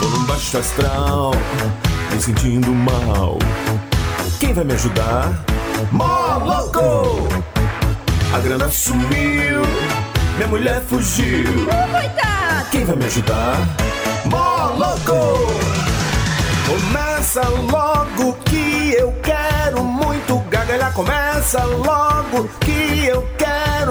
Tô num baixo astral, me sentindo mal. Quem vai me ajudar? Moloco! A grana sumiu, minha mulher fugiu. Coitado! Quem vai me ajudar? Moloco! Começa logo que eu quero muito gargalhar. Começa logo que eu quero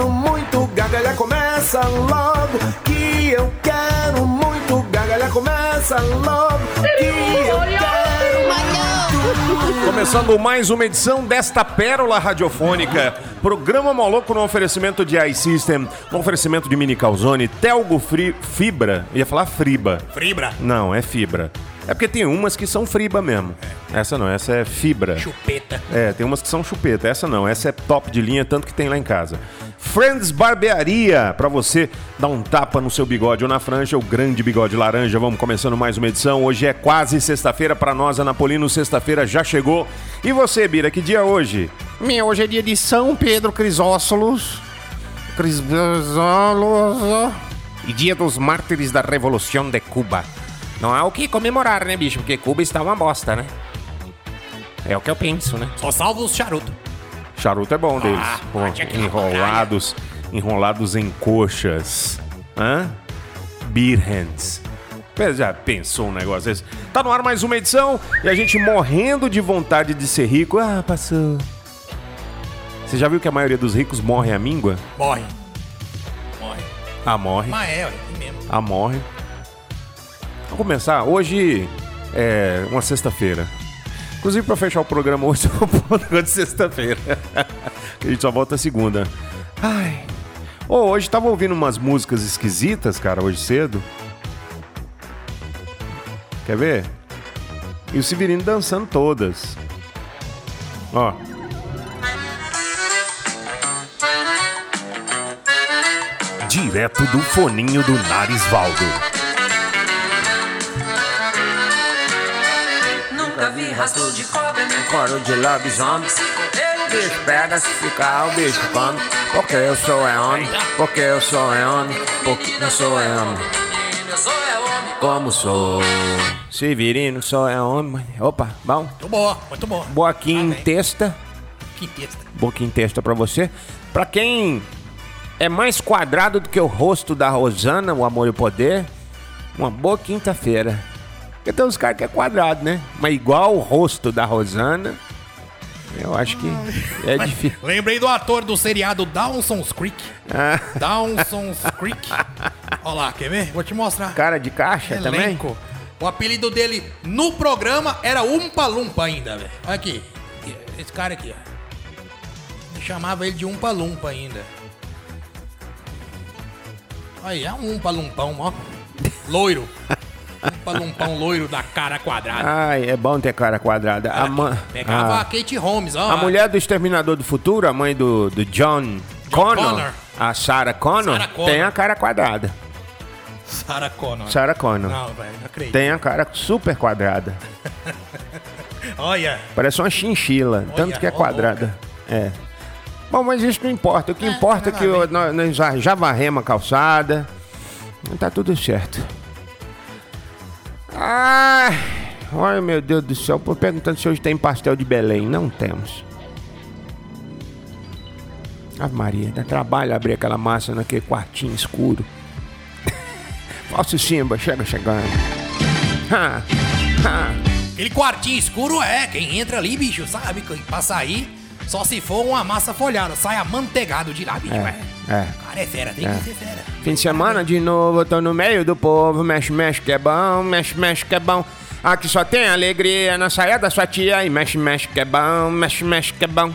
muito gargalhar. Começa logo que eu quero muito gargalhar. Começa logo que eu quero muito. Começando mais uma edição desta pérola radiofônica. Programa Moloco no oferecimento de iSystem, no oferecimento de Mini Calzone, Telgo Fri Fibra. Ia falar Friba. Fribra. Não, é fibra. É porque tem umas que são friba mesmo. Essa não, essa é fibra. Chupeta. É, tem umas que são chupeta. Essa não, essa é top de linha, tanto que tem lá em casa. Friends Barbearia, pra você dar um tapa no seu bigode ou na franja, o grande bigode laranja. Vamos começando mais uma edição. Hoje é quase sexta-feira pra nós, Anapolino. Sexta-feira já chegou. E você, Bira, que dia é hoje? Meu, hoje é dia de São Pedro Crisóstolos. Crisóstolos. E dia dos mártires da Revolução de Cuba. Não há o que comemorar, né, bicho? Porque Cuba está uma bosta, né? É o que eu penso, né? Só salva os charutos. Charuto é bom deles. Ah, Pô, enrolados, enrolados em coxas. Hã? Beer hands. Já pensou um negócio desse? Tá no ar mais uma edição e a gente morrendo de vontade de ser rico. Ah, passou. Você já viu que a maioria dos ricos morre à míngua? Morre. Morre. Ah, morre. Mas é, é mesmo. Ah, morre. Começar. Hoje é uma sexta-feira. Inclusive, pra fechar o programa hoje, eu vou de sexta-feira. a gente só volta segunda. Ai. Ô, hoje tava ouvindo umas músicas esquisitas, cara, hoje cedo. Quer ver? E o Severino dançando todas. Ó. Direto do foninho do Narisvaldo. Nunca vi rastro de cobra nem Coro de lobisomem. Bicho pega se ficar, o bicho come. Porque eu sou é homem, porque eu sou é homem, porque eu sou é homem. eu sou homem. Como sou? Severino, sou é homem. Opa, bom. Muito boa, muito boa. Boa quintesta. Que texto. Boa quintesta pra você. Pra quem é mais quadrado do que o rosto da Rosana, o amor e o poder, uma boa quinta-feira. Porque tem uns caras que é quadrado, né? Mas igual o rosto da Rosana, eu acho que é difícil. Lembrei do ator do seriado Dawson's Creek. Ah, Dawson's Creek. Olha lá, quer ver? Vou te mostrar. cara de caixa também? Elenco. O apelido dele no programa era Umpa Lumpa ainda, velho. Olha aqui. Esse cara aqui, ó. Eu chamava ele de Umpa Lumpa ainda. Aí, é um Umpa Lumpão, ó. Loiro. Umpa Lumpão loiro da cara quadrada. Ai, é bom ter cara quadrada. A, ma- Pegava a- a Kate Holmes, ó. a mulher do Exterminador do Futuro, a mãe do, do John, Connor, Connor. a Sarah Connor, Sarah Connor. tem a cara quadrada. Sarah Connor. Sarah Connor. Não, velho, não acredito. Tem a cara super quadrada. Olha. Parece uma chinchila, tanto que é quadrada. É. Bom, mas isso não importa. O que importa é que nada a o- nós, nós já- já varremos a calçada. Tá tudo certo. Ai, olha meu Deus do céu. Tô perguntando se hoje tem pastel de Belém. Não temos. Ave Maria, dá trabalho abrir aquela massa naquele quartinho escuro. Falso Simba, chega chegando. Ha, ha. Aquele quartinho escuro é, quem entra ali, bicho, sabe? Pra sair, só se for uma massa folhada, sai amanteigado de lá, bicho. É. É. O cara é fera, tem que ser fera. Fim de semana de novo, eu tô no meio do povo. Mexe, mexe que é bom, mexe, mexe que é bom. Aqui só tem alegria na saia da sua tia. E mexe, mexe que é bom, mexe, mexe que é bom.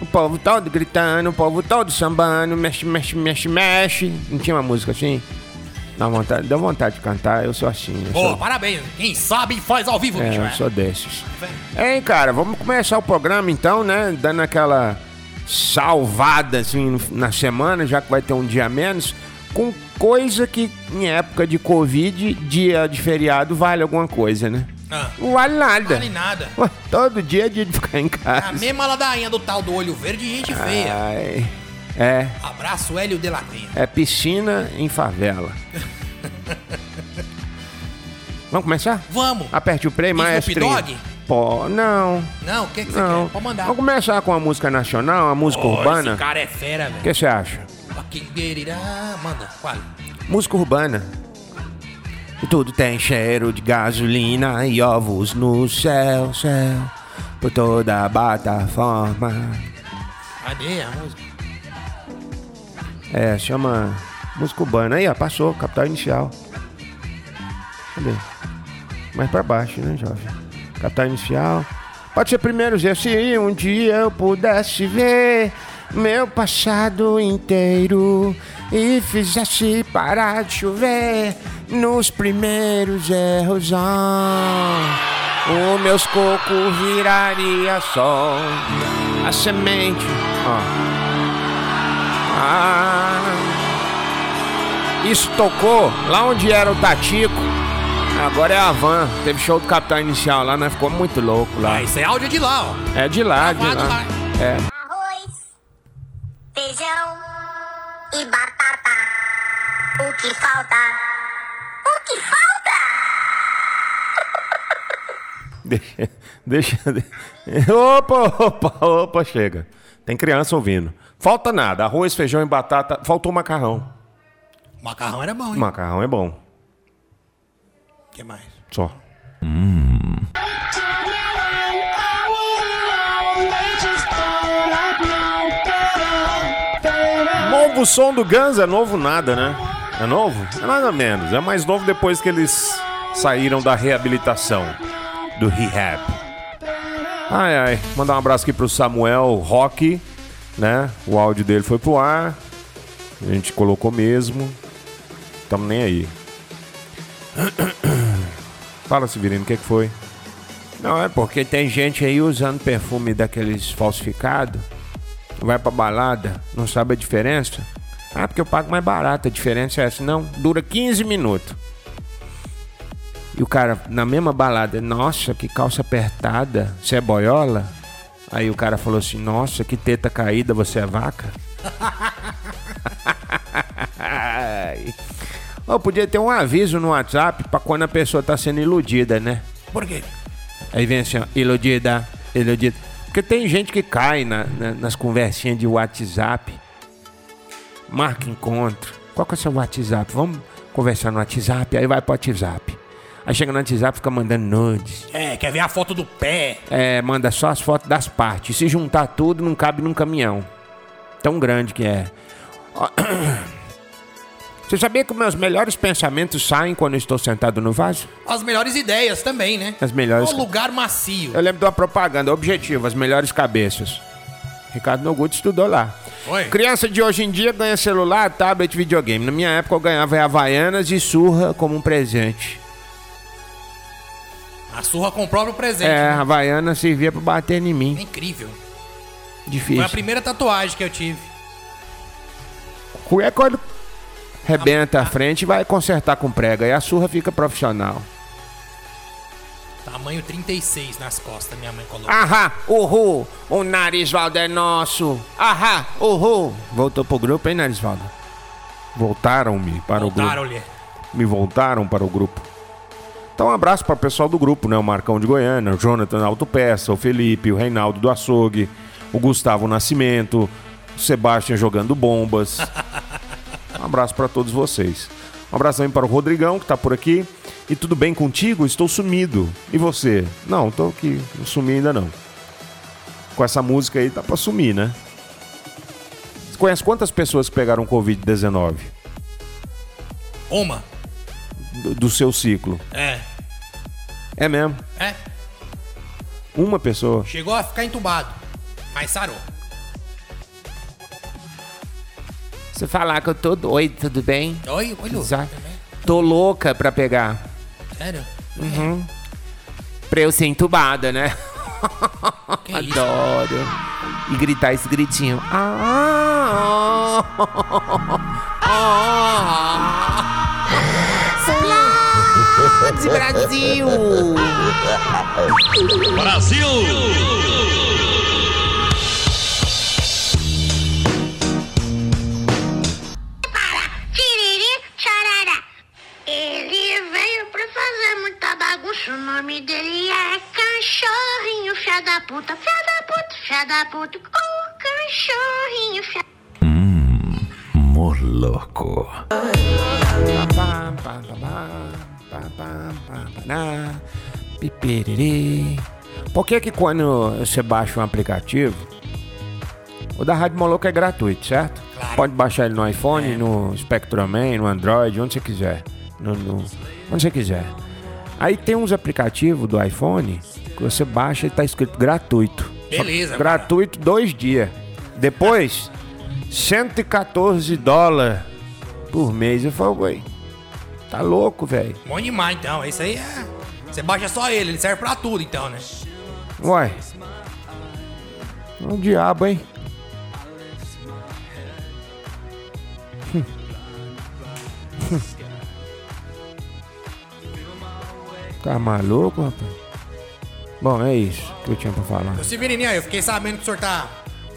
O povo todo gritando, o povo todo sambando, mexe, mexe, mexe, mexe. Não tinha uma música assim? Dá vontade, dá vontade de cantar, eu sou assim. Eu Pô, sou, parabéns. Quem sabe faz ao vivo, é, bicho. eu é. sou desses. Hein, cara, vamos começar o programa então, né? Dando aquela salvada assim na semana, já que vai ter um dia a menos, com coisa que em época de Covid, dia de feriado, vale alguma coisa, né? Ah, Não vale nada. vale nada. Ué, todo dia é dia de ficar em A casa. mesma ladainha do tal do olho verde, gente feia. Ai, é, Abraço, Hélio de la Penha. é piscina em favela. Vamos começar? Vamos. Aperte o play, Snoop maestro. Dogg? Pô, não, Não, o que, que você não. quer? Pode mandar. Vamos começar com a música nacional, a música Ô, urbana. Esse cara é fera, O velho. que você acha? Manda, qual? Música urbana. E tudo tem cheiro de gasolina e ovos no céu, céu. Por toda a plataforma. Cadê a música? É, chama música urbana. Aí, ó, passou, capital inicial. Cadê? Mais pra baixo, né, jovem? Capital inicial. Pode ser primeiro Zé. Se um dia eu pudesse ver meu passado inteiro e fizesse parar de chover nos primeiros erros. ah, o meus cocos viraria só a semente. Ó. Ah, isso tocou lá onde era o Tatico. Agora é a Van. Teve show do Capitão Inicial lá, né? Ficou muito louco lá. Ah, isso é áudio de lá, ó. É de lá, de lá. lá. É. arroz, feijão e batata. O que falta? O que falta? Deixa, deixa. Opa, opa, opa, chega. Tem criança ouvindo. Falta nada. Arroz, feijão e batata. Faltou macarrão. Macarrão era bom, hein? Macarrão é bom. O que mais? Só. Novo som do Guns é novo nada, né? É novo? É nada menos. É mais novo depois que eles saíram da reabilitação. Do rehab. Ai, ai. Mandar um abraço aqui pro Samuel Rock, né? O áudio dele foi pro ar. A gente colocou mesmo. Tamo nem aí. Fala, Severino, o que, que foi? Não, é porque tem gente aí usando perfume daqueles falsificados. Vai pra balada, não sabe a diferença. Ah, porque eu pago mais barato. A diferença é essa. Não, dura 15 minutos. E o cara, na mesma balada, nossa, que calça apertada. Você é boiola? Aí o cara falou assim, nossa, que teta caída, você é vaca? Ô, podia ter um aviso no WhatsApp pra quando a pessoa tá sendo iludida, né? Por quê? Aí vem assim, ó, iludida, iludida. Porque tem gente que cai na- na- nas conversinhas de WhatsApp. Marca encontro. Qual que é o seu WhatsApp? Vamos conversar no WhatsApp. Aí vai pro WhatsApp. Aí chega no WhatsApp fica mandando nudes. É, quer ver a foto do pé? É, manda só as fotos das partes. Se juntar tudo, não cabe num caminhão. Tão grande que é. Você sabia que meus melhores pensamentos saem quando eu estou sentado no vaso? As melhores ideias também, né? As melhores- Um lugar macio. Eu lembro de uma propaganda, objetivo, as melhores cabeças. Ricardo Noguchi estudou lá. Oi. Criança de hoje em dia ganha celular, tablet, videogame. Na minha época eu ganhava Havaianas e surra como um presente. A surra com o próprio presente. É, né? Havaiana servia pra bater em É mim. incrível. Difícil. Foi a primeira tatuagem que eu tive. É quando rebenta a frente vai consertar com prega. E a surra fica profissional. Tamanho 36 nas costas, minha mãe colocou. Ahá, uhul, o Narisvaldo é nosso. Ahá, uhul. Voltou pro grupo, hein, Narisvaldo? Voltaram-me para o grupo. Voltaram-lhe. Me voltaram para o grupo. Então, um abraço para o pessoal do grupo, né? O Marcão de Goiânia, o Jonathan Autopeça, o Felipe, o Reinaldo do Açougue, o Gustavo Nascimento, o Sebastião jogando bombas. Um abraço para todos vocês. Um abraço também para o Rodrigão, que tá por aqui. E tudo bem contigo? Estou sumido. E você? Não, tô aqui. Não sumi ainda não. Com essa música aí, tá pra sumir, né? Você conhece quantas pessoas que pegaram Covid-19 Uma. do, do seu ciclo? É. É mesmo? É. Uma pessoa. Chegou a ficar entubado. Mas sarou. Você falar que eu tô doido, tudo bem? Oi, olha. Exato. Tô louca pra pegar. Sério? Pra eu ser entubada, né? Que isso? Adoro. E gritar esse gritinho. Ah, ah, Explode, Brasil! Tiriri, O cachorrinho, pá, pará, pipiriri. Por que que quando você baixa um aplicativo, o da Rádio Moloco é gratuito, certo? Claro. Pode baixar ele no iPhone, no Spectrum-Man, no Android, onde você quiser. No, no- onde você quiser. Aí tem uns aplicativos do iPhone que você baixa e tá escrito gratuito. Beleza, cara. Gratuito dois dias. Depois, 114 dólares por mês. Eu falo, ué, tá louco, velho? Bom demais, então. Isso aí é. Você baixa só ele, ele serve pra tudo, então, né? Uai. É um diabo, hein? Tá maluco, rapaz? Bom, é isso que eu tinha pra falar. Ô, Severininho, eu fiquei sabendo que o senhor tá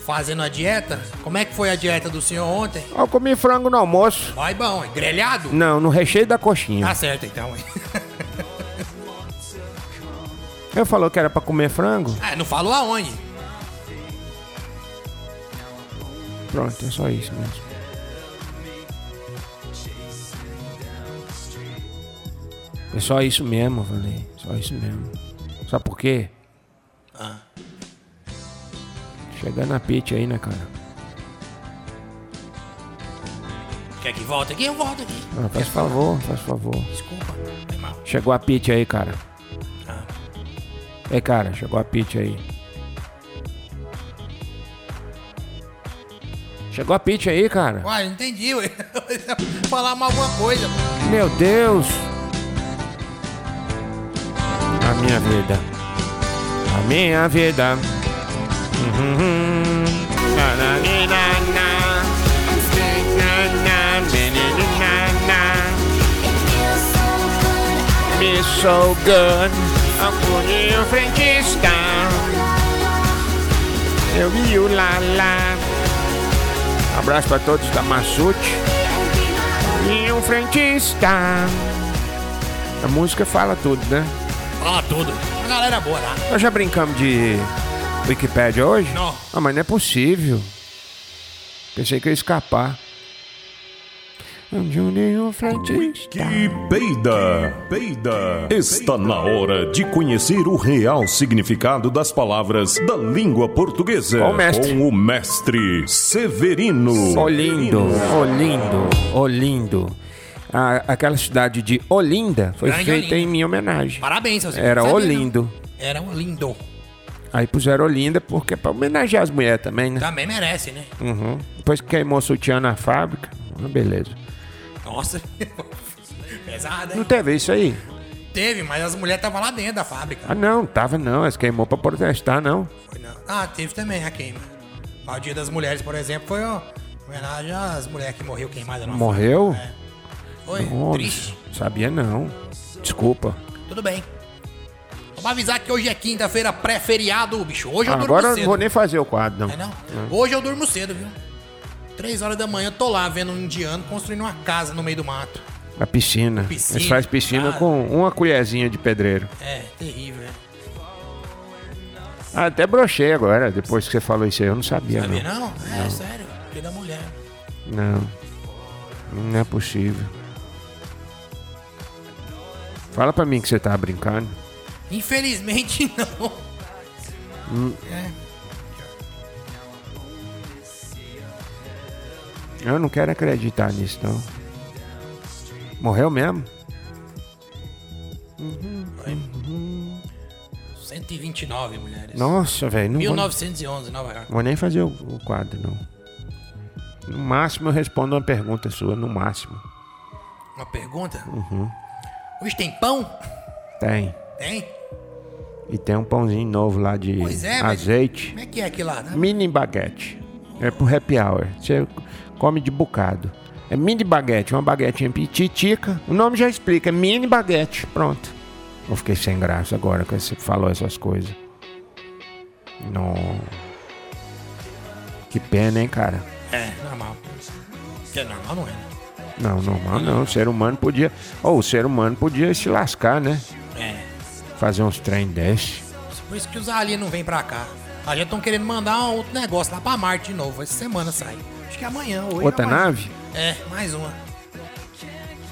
fazendo a dieta. Como é que foi a dieta do senhor ontem? Eu comi frango no almoço. Vai bom, é grelhado? Não, no recheio da coxinha. Tá certo, então. hein? Eu falou que era pra comer frango? Ah, não falou aonde. Pronto, é só isso mesmo. É só isso mesmo, eu falei. Só isso mesmo. Quê? Ah. Chegando a pitch aí, né, cara? Quer que volte aqui? Eu volto aqui. Ah, faz favor, faz favor. Desculpa. Foi mal. Chegou a pitch aí, cara. Ah. Ei, cara, chegou a pitch aí. Chegou a pitch aí, cara. Uai, não entendi, ué. Falar mal alguma coisa. Meu Deus! A minha vida. A minha vida. Uhum. Me so good. Acuninho frentista. Eu vi o Lala. Abraço pra todos da Massute. E um frentista. A música fala tudo, né? Fala tudo. Galera boa lá. Nós já brincamos de Wikipédia hoje? Não. Ah, mas não é possível. Pensei que ia escapar. Frentista. Que peida, peida. Está na hora de conhecer o real significado das palavras da língua portuguesa Com o mestre. com o mestre Severino. Olindo, Olindo, Olindo. A- aquela cidade de Olinda foi Grande feita Olinda. em minha homenagem. Parabéns, seu Zé. Era Sabia, Olindo. não? Era um lindo. Aí puseram Olinda porque é pra homenagear as mulheres também, né? Também merece, né? Uhum. Depois que queimou o sutiã na fábrica, uma beleza. Nossa. Pesada, Não hein? teve isso aí? Teve, mas as mulheres estavam lá dentro da fábrica. Ah, não, tava não. Elas queimou pra protestar, não. Foi não. Ah, teve também a queima. O Dia das Mulheres, por exemplo, foi ó, homenagem às mulheres que morreu queimadas Morreu? fábrica. É. Foi Nossa, triste. sabia não. Desculpa. Tudo bem. Vamos avisar que hoje é quinta-feira, pré-feriado, bicho. Hoje eu durmo Agora eu cedo. não vou nem fazer o quadro, não. É não? Hoje eu durmo cedo, viu? Três horas da manhã, eu tô lá vendo um indiano construindo uma casa no meio do mato. A piscina. Piscina, Eles fazem piscina cara. com uma colherzinha de pedreiro. É, terrível, né? Ah, até brochei agora, depois que você falou isso aí. Eu não sabia, Sabia não. não? É, sério. Dia da mulher. Não. Não é possível. Fala pra mim que você tá brincando. Infelizmente, não. É. Eu não quero acreditar nisso, não. Morreu mesmo? 129 mulheres. Nossa, velho. Não vou, 1911, Nova York. vou nem fazer o, o quadro, não. No máximo eu respondo uma pergunta sua, no máximo. Uma pergunta? Uhum. Hoje tem pão? Tem. Tem? E tem um pãozinho novo lá de Pois é, azeite. Como é que é aquilo lá? né? Mini baguete. É pro happy hour. Você come de bocado. É mini baguete, uma baguetinha pititica. O nome já explica, é mini baguete. Pronto. Eu fiquei sem graça agora que você falou essas coisas. Não. Que pena, hein, cara? É, normal. Que normal não é. Não, normal não. O ser humano podia. Ou o ser humano podia se lascar, né? É. Fazer uns trem desse. Por isso que os aliens não vêm pra cá. A gente estão querendo mandar um outro negócio lá pra Marte de novo. Essa semana sai. Acho que é amanhã. Hoje Outra é amanhã. nave? É, mais uma.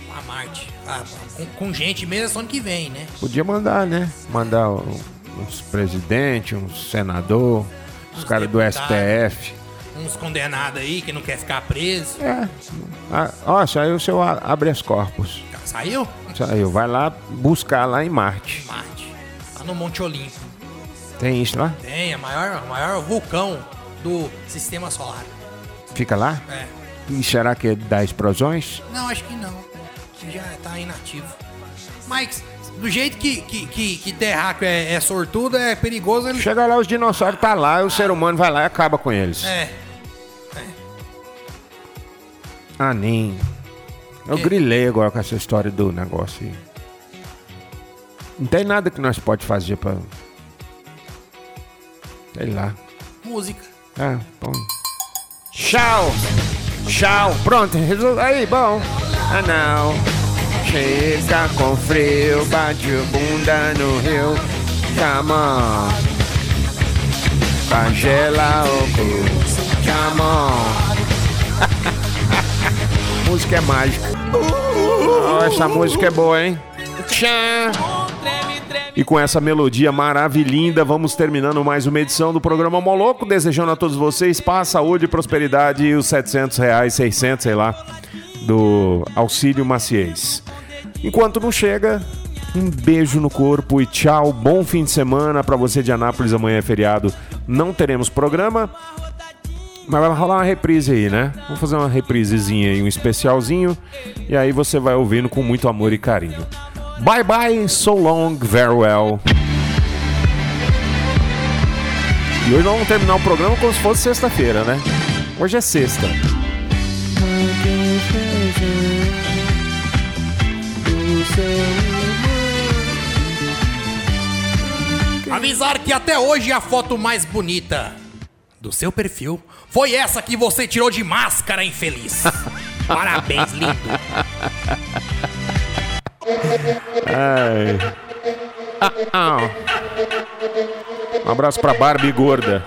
Pra Marte. Ah, com, com gente mesmo é só ano que vem, né? Podia mandar, né? Mandar uns presidentes, uns senador, os caras do. STF. Uns condenados aí que não quer ficar preso. É. Ah, ó, saiu o seu a- habeas corpus. Saiu? Saiu. Vai lá buscar lá em Marte. Marte. Lá no Monte Olimpo. Tem isso lá? Tem, maior, o maior vulcão do sistema solar. Fica lá? É. E será que é dá explosões? Não, acho que não. Já tá inativo. Mas, do jeito que, que, que, que terráqueo é, é sortudo, é perigoso ele. Chega lá, os dinossauros tá lá, o ser humano vai lá e acaba com eles. É. Ah, nem. Eu Que? grilei agora com essa história do negócio aí. Não tem nada que nós pode fazer pra. Sei lá. Música. Ah, bom. Tchau! Tchau! Pronto, resol... aí, bom. Ah, não. Chega com frio, bate bunda no rio. Come on. Congela o cu. Come on. música é mágica. Oh, essa música é boa, hein? Tchau! E com essa melodia maravilhinda, vamos terminando mais uma edição do programa Moloco, desejando a todos vocês paz, saúde, prosperidade e os 700 reais, 600, sei lá, do Auxílio Maciez. Enquanto não chega, um beijo no corpo e tchau, bom fim de semana para você de Anápolis, amanhã é feriado, não teremos programa, mas vai rolar uma reprise aí, né? Vamos fazer uma reprisezinha aí, um especialzinho, e aí você vai ouvindo com muito amor e carinho. Bye bye, so long, very well. E hoje nós vamos terminar o programa como se fosse sexta-feira, né? Hoje é sexta. Avisar que até hoje a foto mais bonita do seu perfil foi essa que você tirou de máscara, infeliz. Parabéns, lindo. Ai. Ah, ah. Um abraço pra Barbie gorda.